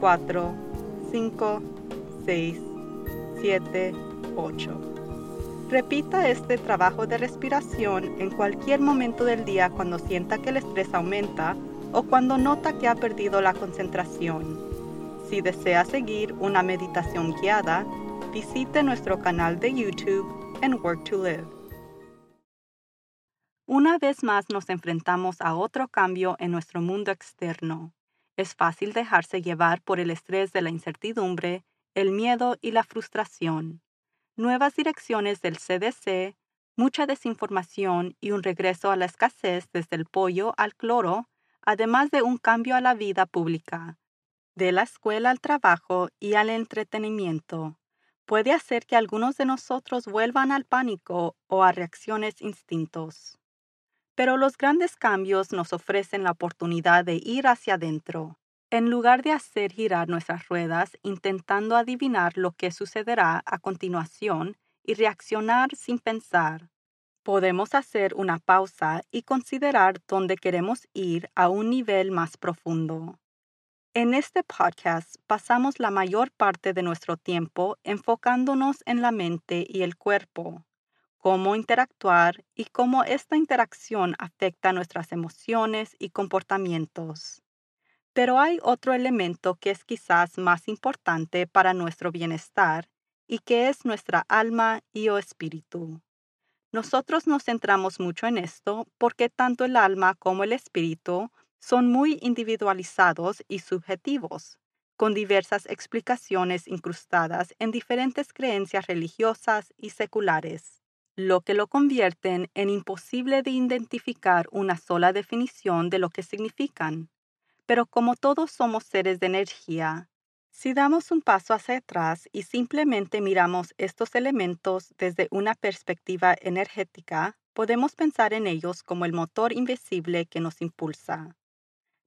5, 6, 7, 8. Repita este trabajo de respiración en cualquier momento del día cuando sienta que el estrés aumenta o cuando nota que ha perdido la concentración. Si desea seguir una meditación guiada, visite nuestro canal de YouTube en Work to Live. Una vez más nos enfrentamos a otro cambio en nuestro mundo externo. Es fácil dejarse llevar por el estrés de la incertidumbre, el miedo y la frustración nuevas direcciones del CDC, mucha desinformación y un regreso a la escasez desde el pollo al cloro, además de un cambio a la vida pública, de la escuela al trabajo y al entretenimiento, puede hacer que algunos de nosotros vuelvan al pánico o a reacciones instintos. Pero los grandes cambios nos ofrecen la oportunidad de ir hacia adentro, en lugar de hacer girar nuestras ruedas intentando adivinar lo que sucederá a continuación y reaccionar sin pensar, podemos hacer una pausa y considerar dónde queremos ir a un nivel más profundo. En este podcast pasamos la mayor parte de nuestro tiempo enfocándonos en la mente y el cuerpo, cómo interactuar y cómo esta interacción afecta nuestras emociones y comportamientos. Pero hay otro elemento que es quizás más importante para nuestro bienestar y que es nuestra alma y o espíritu. Nosotros nos centramos mucho en esto porque tanto el alma como el espíritu son muy individualizados y subjetivos, con diversas explicaciones incrustadas en diferentes creencias religiosas y seculares, lo que lo convierten en imposible de identificar una sola definición de lo que significan. Pero como todos somos seres de energía, si damos un paso hacia atrás y simplemente miramos estos elementos desde una perspectiva energética, podemos pensar en ellos como el motor invisible que nos impulsa.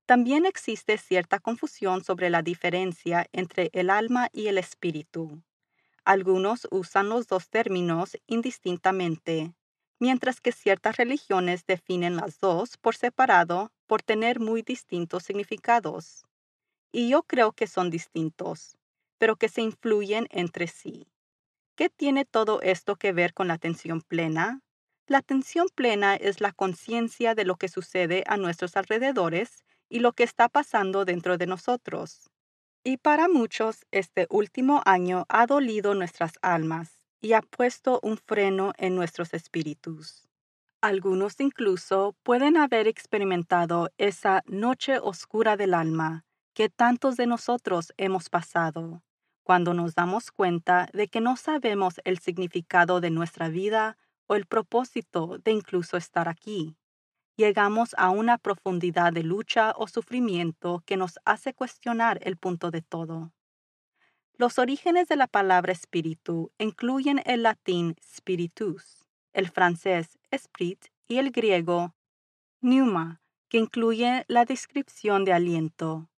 También existe cierta confusión sobre la diferencia entre el alma y el espíritu. Algunos usan los dos términos indistintamente, mientras que ciertas religiones definen las dos por separado por tener muy distintos significados. Y yo creo que son distintos, pero que se influyen entre sí. ¿Qué tiene todo esto que ver con la atención plena? La atención plena es la conciencia de lo que sucede a nuestros alrededores y lo que está pasando dentro de nosotros. Y para muchos, este último año ha dolido nuestras almas y ha puesto un freno en nuestros espíritus. Algunos incluso pueden haber experimentado esa noche oscura del alma que tantos de nosotros hemos pasado, cuando nos damos cuenta de que no sabemos el significado de nuestra vida o el propósito de incluso estar aquí. Llegamos a una profundidad de lucha o sufrimiento que nos hace cuestionar el punto de todo. Los orígenes de la palabra espíritu incluyen el latín spiritus, el francés esprit y el griego pneuma, que incluye la descripción de aliento.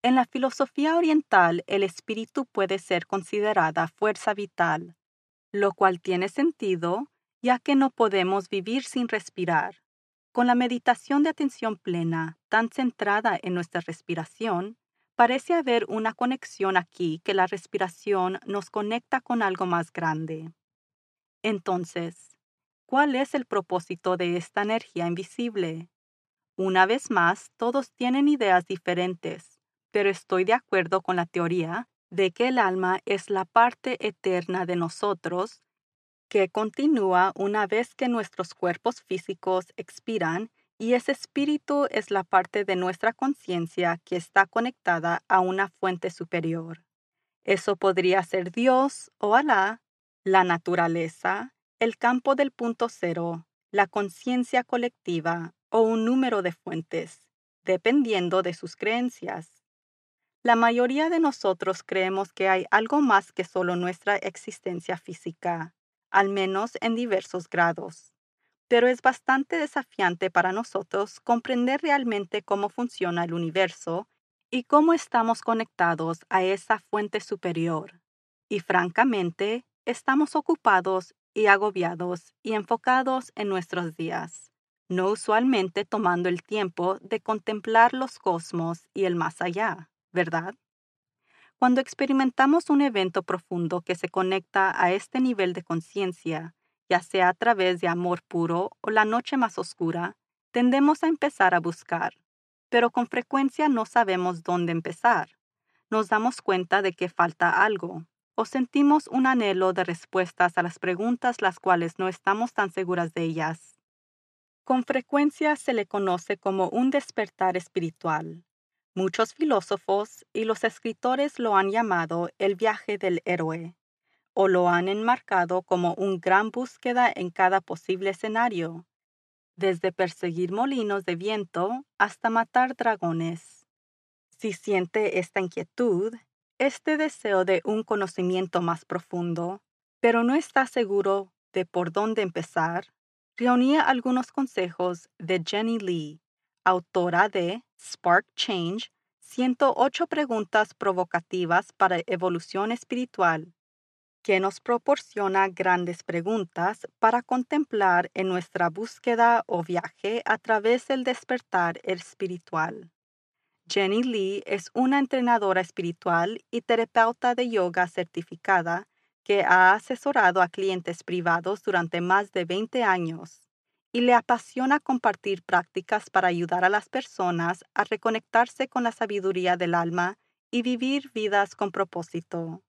En la filosofía oriental, el espíritu puede ser considerada fuerza vital, lo cual tiene sentido ya que no podemos vivir sin respirar. Con la meditación de atención plena, tan centrada en nuestra respiración, Parece haber una conexión aquí que la respiración nos conecta con algo más grande. Entonces, ¿cuál es el propósito de esta energía invisible? Una vez más, todos tienen ideas diferentes, pero estoy de acuerdo con la teoría de que el alma es la parte eterna de nosotros que continúa una vez que nuestros cuerpos físicos expiran y ese espíritu es la parte de nuestra conciencia que está conectada a una fuente superior. Eso podría ser Dios o Alá, la naturaleza, el campo del punto cero, la conciencia colectiva o un número de fuentes, dependiendo de sus creencias. La mayoría de nosotros creemos que hay algo más que solo nuestra existencia física, al menos en diversos grados pero es bastante desafiante para nosotros comprender realmente cómo funciona el universo y cómo estamos conectados a esa fuente superior. Y francamente, estamos ocupados y agobiados y enfocados en nuestros días, no usualmente tomando el tiempo de contemplar los cosmos y el más allá, ¿verdad? Cuando experimentamos un evento profundo que se conecta a este nivel de conciencia, ya sea a través de amor puro o la noche más oscura, tendemos a empezar a buscar, pero con frecuencia no sabemos dónde empezar. Nos damos cuenta de que falta algo, o sentimos un anhelo de respuestas a las preguntas las cuales no estamos tan seguras de ellas. Con frecuencia se le conoce como un despertar espiritual. Muchos filósofos y los escritores lo han llamado el viaje del héroe o lo han enmarcado como un gran búsqueda en cada posible escenario, desde perseguir molinos de viento hasta matar dragones. Si siente esta inquietud, este deseo de un conocimiento más profundo, pero no está seguro de por dónde empezar, reunía algunos consejos de Jenny Lee, autora de Spark Change, 108 preguntas provocativas para evolución espiritual, que nos proporciona grandes preguntas para contemplar en nuestra búsqueda o viaje a través del despertar espiritual. Jenny Lee es una entrenadora espiritual y terapeuta de yoga certificada que ha asesorado a clientes privados durante más de 20 años y le apasiona compartir prácticas para ayudar a las personas a reconectarse con la sabiduría del alma y vivir vidas con propósito.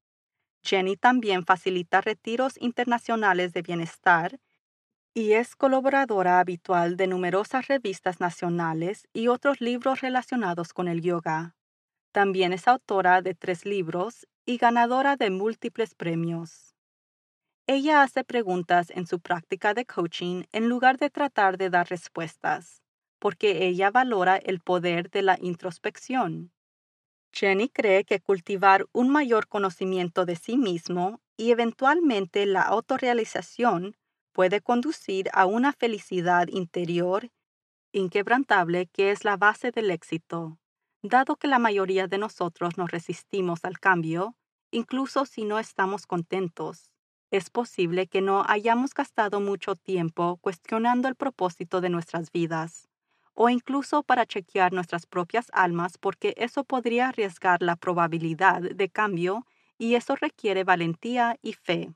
Jenny también facilita retiros internacionales de bienestar y es colaboradora habitual de numerosas revistas nacionales y otros libros relacionados con el yoga. También es autora de tres libros y ganadora de múltiples premios. Ella hace preguntas en su práctica de coaching en lugar de tratar de dar respuestas, porque ella valora el poder de la introspección. Jenny cree que cultivar un mayor conocimiento de sí mismo y eventualmente la autorrealización puede conducir a una felicidad interior inquebrantable que es la base del éxito. Dado que la mayoría de nosotros nos resistimos al cambio, incluso si no estamos contentos, es posible que no hayamos gastado mucho tiempo cuestionando el propósito de nuestras vidas o incluso para chequear nuestras propias almas porque eso podría arriesgar la probabilidad de cambio y eso requiere valentía y fe.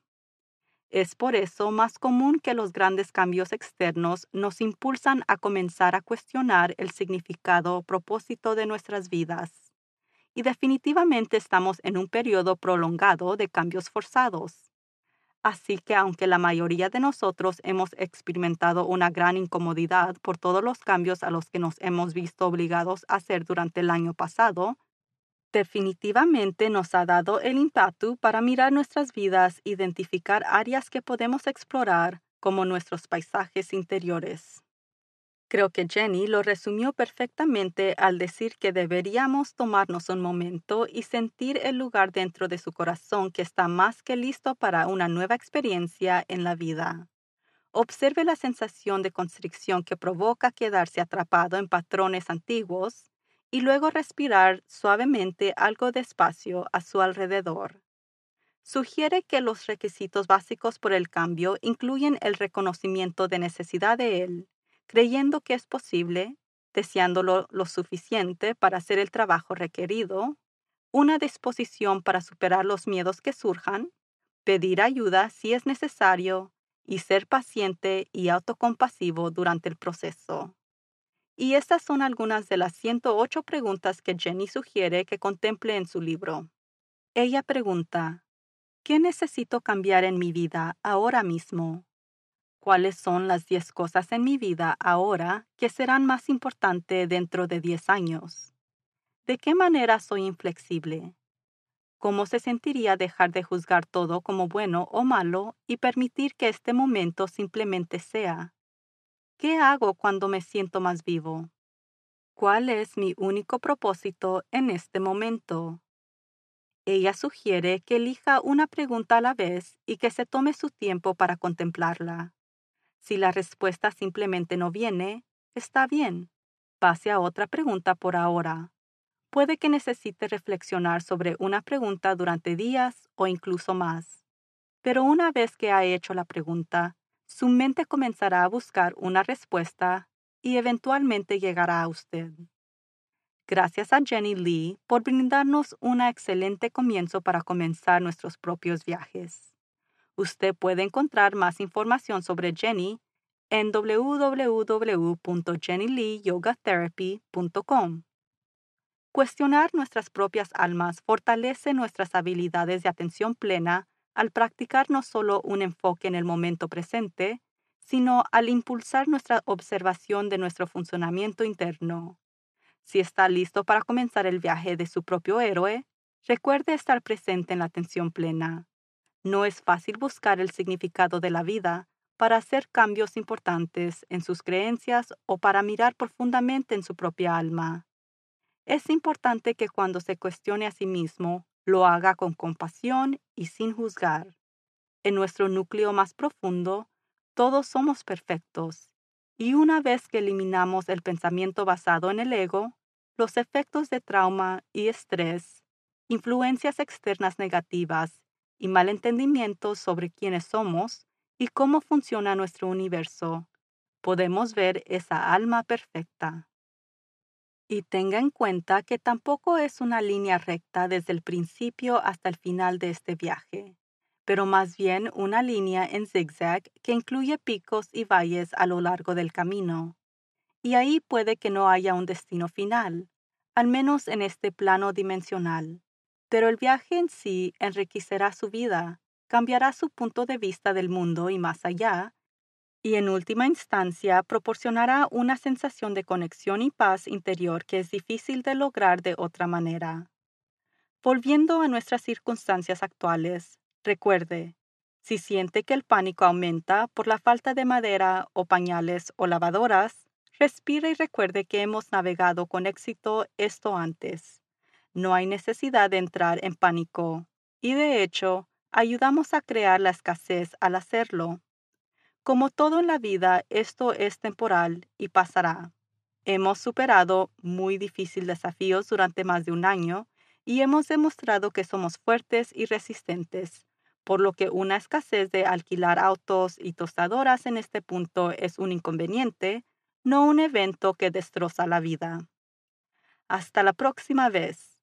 Es por eso más común que los grandes cambios externos nos impulsan a comenzar a cuestionar el significado o propósito de nuestras vidas. Y definitivamente estamos en un periodo prolongado de cambios forzados. Así que aunque la mayoría de nosotros hemos experimentado una gran incomodidad por todos los cambios a los que nos hemos visto obligados a hacer durante el año pasado, definitivamente nos ha dado el impacto para mirar nuestras vidas, identificar áreas que podemos explorar como nuestros paisajes interiores. Creo que Jenny lo resumió perfectamente al decir que deberíamos tomarnos un momento y sentir el lugar dentro de su corazón que está más que listo para una nueva experiencia en la vida. Observe la sensación de constricción que provoca quedarse atrapado en patrones antiguos y luego respirar suavemente algo despacio a su alrededor. Sugiere que los requisitos básicos por el cambio incluyen el reconocimiento de necesidad de él, creyendo que es posible, deseándolo lo suficiente para hacer el trabajo requerido, una disposición para superar los miedos que surjan, pedir ayuda si es necesario y ser paciente y autocompasivo durante el proceso. Y estas son algunas de las 108 preguntas que Jenny sugiere que contemple en su libro. Ella pregunta, ¿qué necesito cambiar en mi vida ahora mismo? ¿Cuáles son las 10 cosas en mi vida ahora que serán más importantes dentro de 10 años? ¿De qué manera soy inflexible? ¿Cómo se sentiría dejar de juzgar todo como bueno o malo y permitir que este momento simplemente sea? ¿Qué hago cuando me siento más vivo? ¿Cuál es mi único propósito en este momento? Ella sugiere que elija una pregunta a la vez y que se tome su tiempo para contemplarla. Si la respuesta simplemente no viene, está bien. Pase a otra pregunta por ahora. Puede que necesite reflexionar sobre una pregunta durante días o incluso más. Pero una vez que ha hecho la pregunta, su mente comenzará a buscar una respuesta y eventualmente llegará a usted. Gracias a Jenny Lee por brindarnos un excelente comienzo para comenzar nuestros propios viajes. Usted puede encontrar más información sobre Jenny en www.jennyleeyogatherapy.com. Cuestionar nuestras propias almas fortalece nuestras habilidades de atención plena al practicar no solo un enfoque en el momento presente, sino al impulsar nuestra observación de nuestro funcionamiento interno. Si está listo para comenzar el viaje de su propio héroe, recuerde estar presente en la atención plena. No es fácil buscar el significado de la vida para hacer cambios importantes en sus creencias o para mirar profundamente en su propia alma. Es importante que cuando se cuestione a sí mismo, lo haga con compasión y sin juzgar. En nuestro núcleo más profundo, todos somos perfectos, y una vez que eliminamos el pensamiento basado en el ego, los efectos de trauma y estrés, influencias externas negativas y malentendimientos sobre quiénes somos y cómo funciona nuestro universo, podemos ver esa alma perfecta. Y tenga en cuenta que tampoco es una línea recta desde el principio hasta el final de este viaje, pero más bien una línea en zigzag que incluye picos y valles a lo largo del camino. Y ahí puede que no haya un destino final, al menos en este plano dimensional. Pero el viaje en sí enriquecerá su vida, cambiará su punto de vista del mundo y más allá, y en última instancia proporcionará una sensación de conexión y paz interior que es difícil de lograr de otra manera. Volviendo a nuestras circunstancias actuales, recuerde, si siente que el pánico aumenta por la falta de madera o pañales o lavadoras, respire y recuerde que hemos navegado con éxito esto antes. No hay necesidad de entrar en pánico, y de hecho, ayudamos a crear la escasez al hacerlo. Como todo en la vida, esto es temporal y pasará. Hemos superado muy difíciles desafíos durante más de un año y hemos demostrado que somos fuertes y resistentes, por lo que una escasez de alquilar autos y tostadoras en este punto es un inconveniente, no un evento que destroza la vida. Hasta la próxima vez.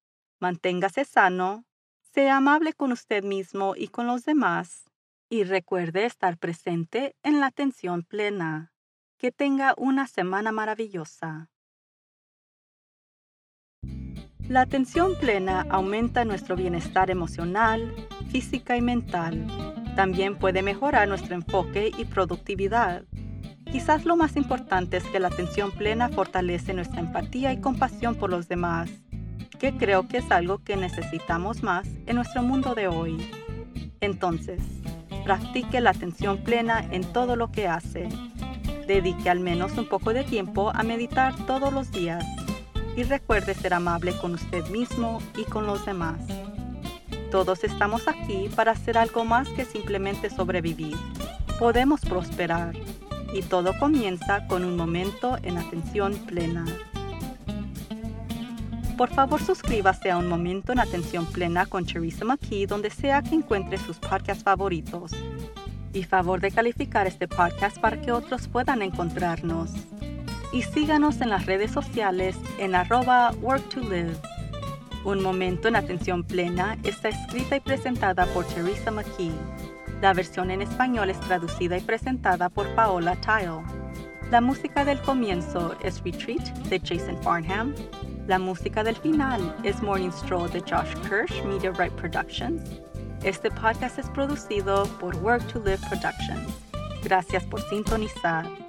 Manténgase sano, sea amable con usted mismo y con los demás y recuerde estar presente en la atención plena. Que tenga una semana maravillosa. La atención plena aumenta nuestro bienestar emocional, física y mental. También puede mejorar nuestro enfoque y productividad. Quizás lo más importante es que la atención plena fortalece nuestra empatía y compasión por los demás, que creo que es algo que necesitamos más en nuestro mundo de hoy. Entonces, Practique la atención plena en todo lo que hace. Dedique al menos un poco de tiempo a meditar todos los días y recuerde ser amable con usted mismo y con los demás. Todos estamos aquí para hacer algo más que simplemente sobrevivir. Podemos prosperar y todo comienza con un momento en atención plena. Por favor, suscríbase a Un Momento en Atención Plena con Teresa McKee donde sea que encuentre sus podcasts favoritos. Y favor de calificar este podcast para que otros puedan encontrarnos. Y síganos en las redes sociales en arroba work to live. Un Momento en Atención Plena está escrita y presentada por Teresa McKee. La versión en español es traducida y presentada por Paola Tile. La música del comienzo es Retreat de Jason Farnham. La música del final es Morning Stroll de Josh Kirsch Media Right Productions. Este podcast es producido por Work to Live Productions. Gracias por sintonizar.